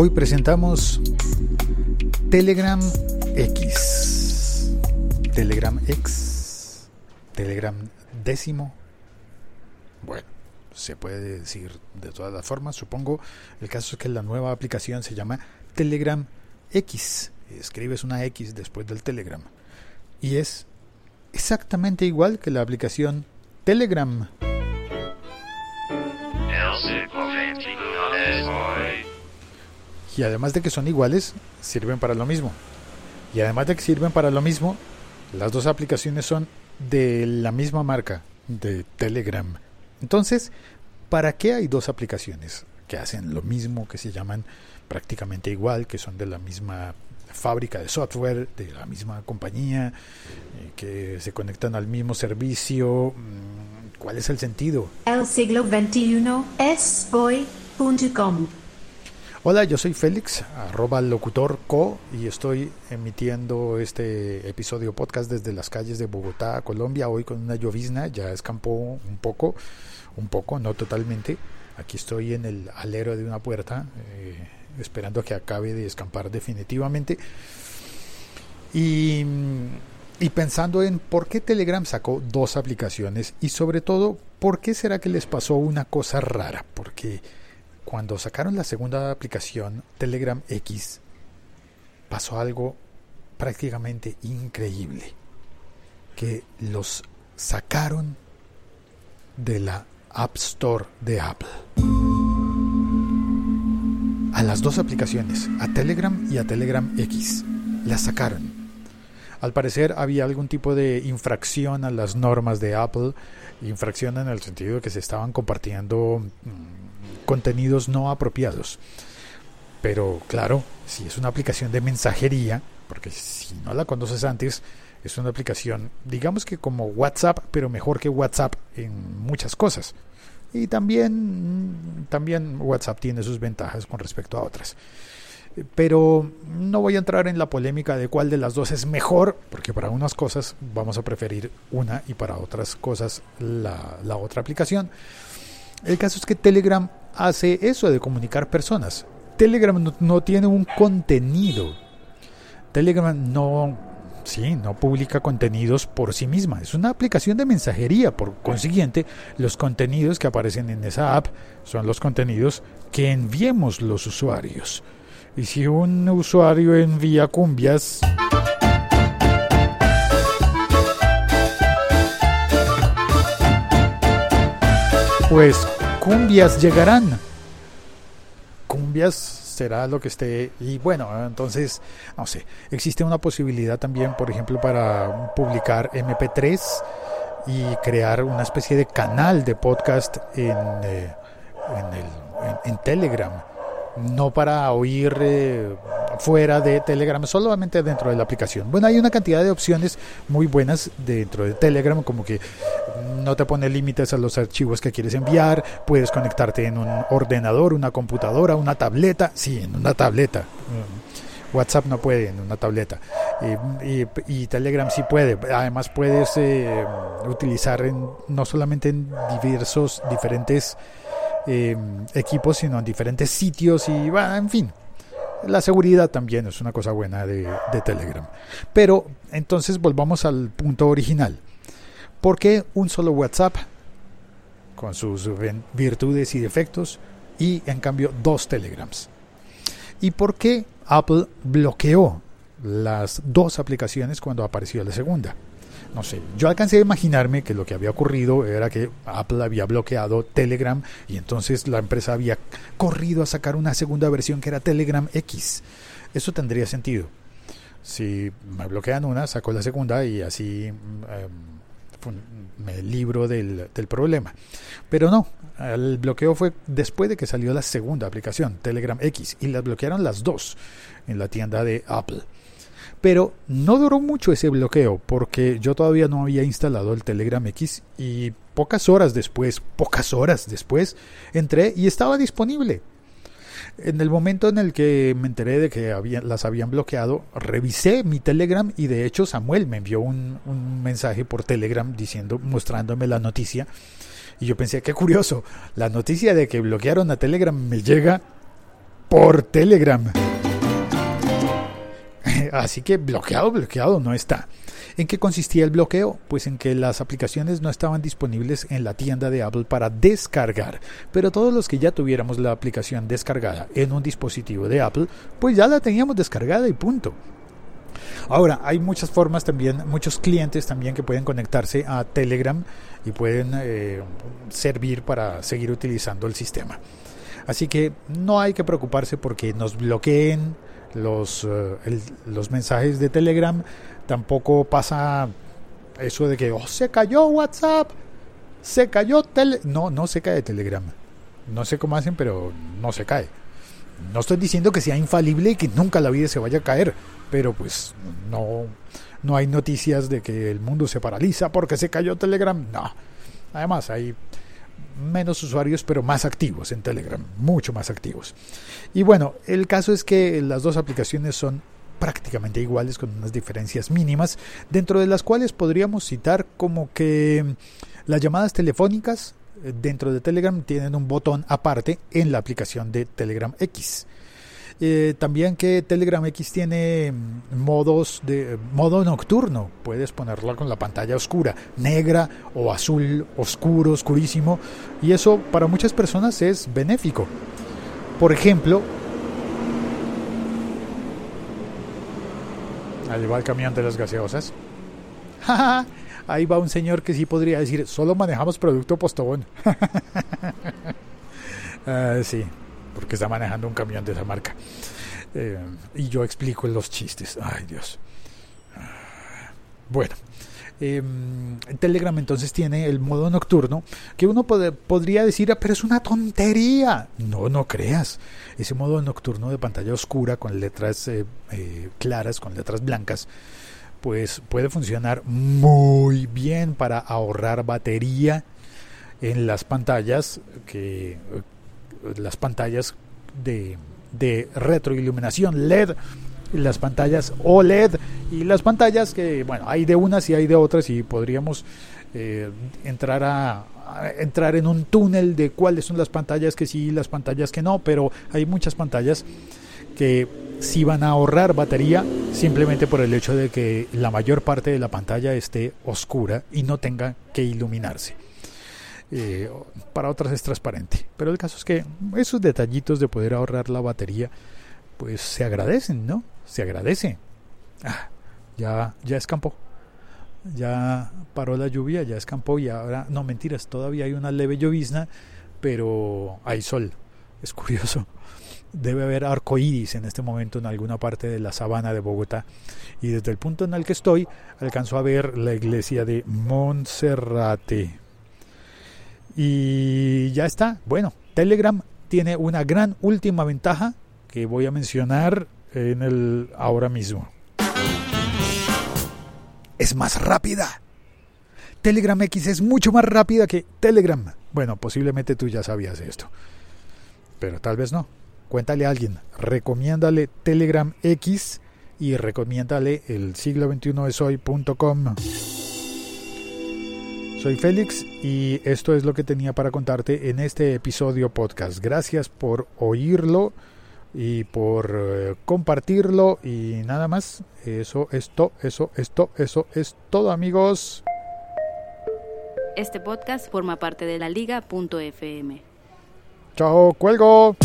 Hoy presentamos Telegram X, Telegram X, Telegram décimo. Bueno, se puede decir de todas las formas, supongo. El caso es que la nueva aplicación se llama Telegram X. Escribes una X después del Telegram. Y es exactamente igual que la aplicación Telegram. Y además de que son iguales, sirven para lo mismo. Y además de que sirven para lo mismo, las dos aplicaciones son de la misma marca, de Telegram. Entonces, ¿para qué hay dos aplicaciones que hacen lo mismo, que se llaman prácticamente igual, que son de la misma fábrica de software, de la misma compañía, eh, que se conectan al mismo servicio? Mm, ¿Cuál es el sentido? El siglo XXI es hoy.com. Hola, yo soy Félix, arroba locutorco, y estoy emitiendo este episodio podcast desde las calles de Bogotá, Colombia, hoy con una llovizna, ya escampó un poco, un poco, no totalmente. Aquí estoy en el alero de una puerta, eh, esperando a que acabe de escampar definitivamente. Y, y pensando en por qué Telegram sacó dos aplicaciones y sobre todo, por qué será que les pasó una cosa rara, porque cuando sacaron la segunda aplicación, Telegram X, pasó algo prácticamente increíble, que los sacaron de la App Store de Apple. A las dos aplicaciones, a Telegram y a Telegram X, las sacaron. Al parecer había algún tipo de infracción a las normas de Apple, infracción en el sentido de que se estaban compartiendo contenidos no apropiados. Pero claro, si es una aplicación de mensajería, porque si no la conoces antes, es una aplicación, digamos que como WhatsApp, pero mejor que WhatsApp en muchas cosas. Y también, también WhatsApp tiene sus ventajas con respecto a otras. Pero no voy a entrar en la polémica de cuál de las dos es mejor, porque para unas cosas vamos a preferir una y para otras cosas la, la otra aplicación. El caso es que Telegram hace eso de comunicar personas. Telegram no, tiene un contenido. Telegram no, sí, no publica contenidos por sí misma. Es una aplicación de mensajería. Por consiguiente, los contenidos que aparecen en esa app son los contenidos que enviemos los usuarios. Y si un usuario envía cumbias... Pues cumbias llegarán. Cumbias será lo que esté. Y bueno, entonces, no sé, existe una posibilidad también, por ejemplo, para publicar MP3 y crear una especie de canal de podcast en, eh, en, Telegram. No para oír eh, fuera de Telegram, solamente dentro de la aplicación. Bueno, hay una cantidad de opciones muy buenas dentro de Telegram, como que no te pone límites a los archivos que quieres enviar, puedes conectarte en un ordenador, una computadora, una tableta, sí, en una tableta. Mm, WhatsApp no puede en una tableta y, Telegram sí puede. Además puedes eh, utilizar en, no solamente en diversos, diferentes eh, equipos, sino en diferentes sitios y, va en fin, la seguridad también es una cosa buena de, Telegram. Pero entonces volvamos al punto original. ¿Por qué un solo WhatsApp con sus virtudes y defectos y en cambio dos Telegrams? ¿Y por qué Apple bloqueó las dos aplicaciones cuando apareció la segunda? no sé, yo alcancé a imaginarme que lo que había ocurrido era que Apple había bloqueado Telegram y entonces la empresa había corrido a sacar una segunda versión que era Telegram X. Eso tendría sentido. Si me bloquean una, saco la segunda y así em, me libro del, del problema. Pero no, el bloqueo fue después de que salió la segunda aplicación, Telegram X, y las bloquearon las dos en la tienda de Apple. Pero no duró mucho ese bloqueo porque yo todavía no había instalado el Telegram X y pocas horas después, pocas horas después, entré y estaba disponible. En el momento en el que me enteré de que las habían bloqueado, revisé mi Telegram y de hecho Samuel me envió un, un mensaje por Telegram diciendo, mostrándome la noticia. Y yo pensé, qué curioso, la noticia de que bloquearon a Telegram me llega por Telegram. Así que bloqueado, bloqueado no está. ¿En qué consistía el bloqueo? Pues en que las aplicaciones no estaban disponibles en la tienda de Apple para descargar, pero todos los que ya tuviéramos la aplicación descargada en un dispositivo de Apple, pues ya la teníamos descargada y punto. Ahora, hay muchas formas también, muchos clientes también que pueden conectarse a Telegram y pueden eh, servir para seguir utilizando el sistema. Así que no hay que preocuparse porque nos bloqueen los, eh, los mensajes de Telegram. Tampoco pasa eso de que oh, se cayó WhatsApp, se cayó Telegram. No, no se cae Telegram. No sé cómo hacen, pero no se cae. No estoy diciendo que sea infalible y que nunca la vida se vaya a caer, pero pues no, no hay noticias de que el mundo se paraliza porque se cayó Telegram. No. Además, hay menos usuarios, pero más activos en Telegram, mucho más activos. Y bueno, el caso es que las dos aplicaciones son prácticamente iguales con unas diferencias mínimas, dentro de las cuales podríamos citar como que las llamadas telefónicas eh, dentro de Telegram tienen un botón aparte en la aplicación de Telegram X. Eh, también que Telegram X tiene mm, modos de modo nocturno. Puedes ponerla con la pantalla oscura, negra o azul, oscuro, oscurísimo. Y eso para muchas personas es benéfico. Por ejemplo, va el camión de las gaseosas. Ahí va un señor que sí podría decir, solo manejamos producto postobón. uh, sí, porque está manejando un camión de esa marca. Eh, y yo explico los chistes. Ay, Dios. Bueno. Eh, Telegram entonces tiene el modo nocturno que uno podría decir, ah, pero es una tontería. No, no creas. Ese modo nocturno de pantalla oscura con letras eh, eh, claras, con letras blancas, pues puede funcionar muy bien para ahorrar batería en las pantallas que las pantallas de, retroiluminación LED, las pantallas OLED y las pantallas que, bueno, hay de unas y hay de otras y podríamos eh, entrar a, entrar en un túnel de cuáles son las pantallas que sí y las pantallas que no, pero hay muchas pantallas que sí van a ahorrar batería simplemente por el hecho de que la mayor parte de la pantalla esté oscura y no tenga que iluminarse. Eh, para otras es transparente. Pero el caso es que esos detallitos de poder ahorrar la batería, pues se agradecen, ¿no? Se agradece. Ah, ya, ya escampó. Ya paró la lluvia, ya escampó y ahora, no mentiras, todavía hay una leve llovizna, pero hay sol. Es curioso. Debe haber arco iris en este momento en alguna parte de la sabana de Bogotá. Y desde el punto en el que estoy, alcanzo a ver la iglesia de Monserrate. Y ya está. Bueno, Telegram tiene una gran última ventaja que voy a mencionar en el ahora mismo. Es más rápida. Telegram X es mucho más rápida que Telegram. Bueno, posiblemente tú ya sabías esto. Pero tal vez no. Cuéntale a alguien. Recomiéndale Telegram X y recomiéndale el siglo 21 es hoy.com. Soy Félix y esto es lo que tenía para contarte en este episodio podcast. Gracias por oírlo y por eh, compartirlo y nada más. Eso, esto, eso, esto, eso es todo amigos. Este podcast forma parte de la liga.fm. Chao, cuelgo.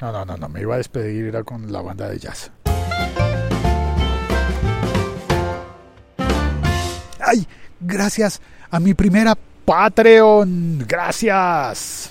No, no, no, no, me iba a despedir era con la banda de jazz. ¡Ay! Gracias a mi primera Patreon. Gracias.